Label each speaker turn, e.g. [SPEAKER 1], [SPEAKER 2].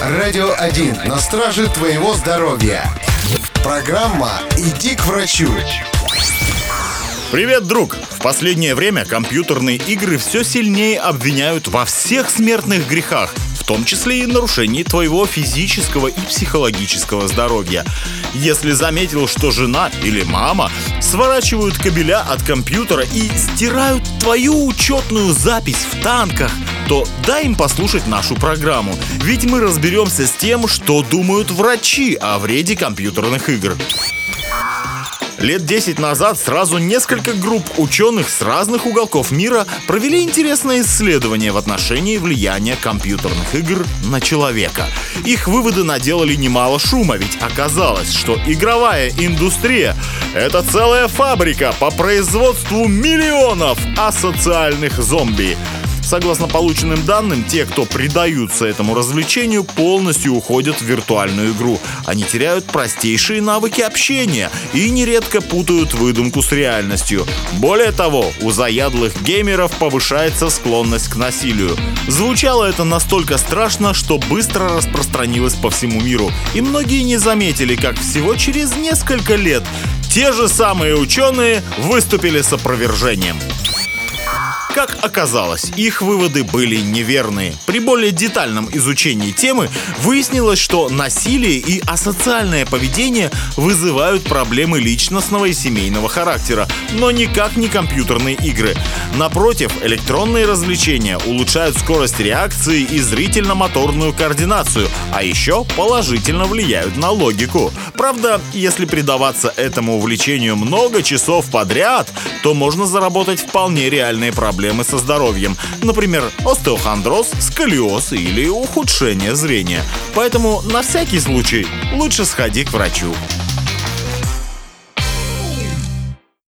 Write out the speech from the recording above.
[SPEAKER 1] Радио 1 на страже твоего здоровья. Программа «Иди к врачу».
[SPEAKER 2] Привет, друг! В последнее время компьютерные игры все сильнее обвиняют во всех смертных грехах, в том числе и нарушении твоего физического и психологического здоровья. Если заметил, что жена или мама сворачивают кабеля от компьютера и стирают твою учетную запись в танках, то дай им послушать нашу программу. Ведь мы разберемся с тем, что думают врачи о вреде компьютерных игр. Лет 10 назад сразу несколько групп ученых с разных уголков мира провели интересное исследование в отношении влияния компьютерных игр на человека. Их выводы наделали немало шума, ведь оказалось, что игровая индустрия — это целая фабрика по производству миллионов асоциальных зомби. Согласно полученным данным, те, кто предаются этому развлечению, полностью уходят в виртуальную игру. Они теряют простейшие навыки общения и нередко путают выдумку с реальностью. Более того, у заядлых геймеров повышается склонность к насилию. Звучало это настолько страшно, что быстро распространилось по всему миру. И многие не заметили, как всего через несколько лет те же самые ученые выступили с опровержением. Как оказалось, их выводы были неверные. При более детальном изучении темы выяснилось, что насилие и асоциальное поведение вызывают проблемы личностного и семейного характера, но никак не компьютерные игры. Напротив, электронные развлечения улучшают скорость реакции и зрительно-моторную координацию, а еще положительно влияют на логику. Правда, если предаваться этому увлечению много часов подряд, то можно заработать вполне реальные проблемы проблемы со здоровьем, например, остеохондроз, сколиоз или ухудшение зрения. Поэтому на всякий случай лучше сходи к врачу.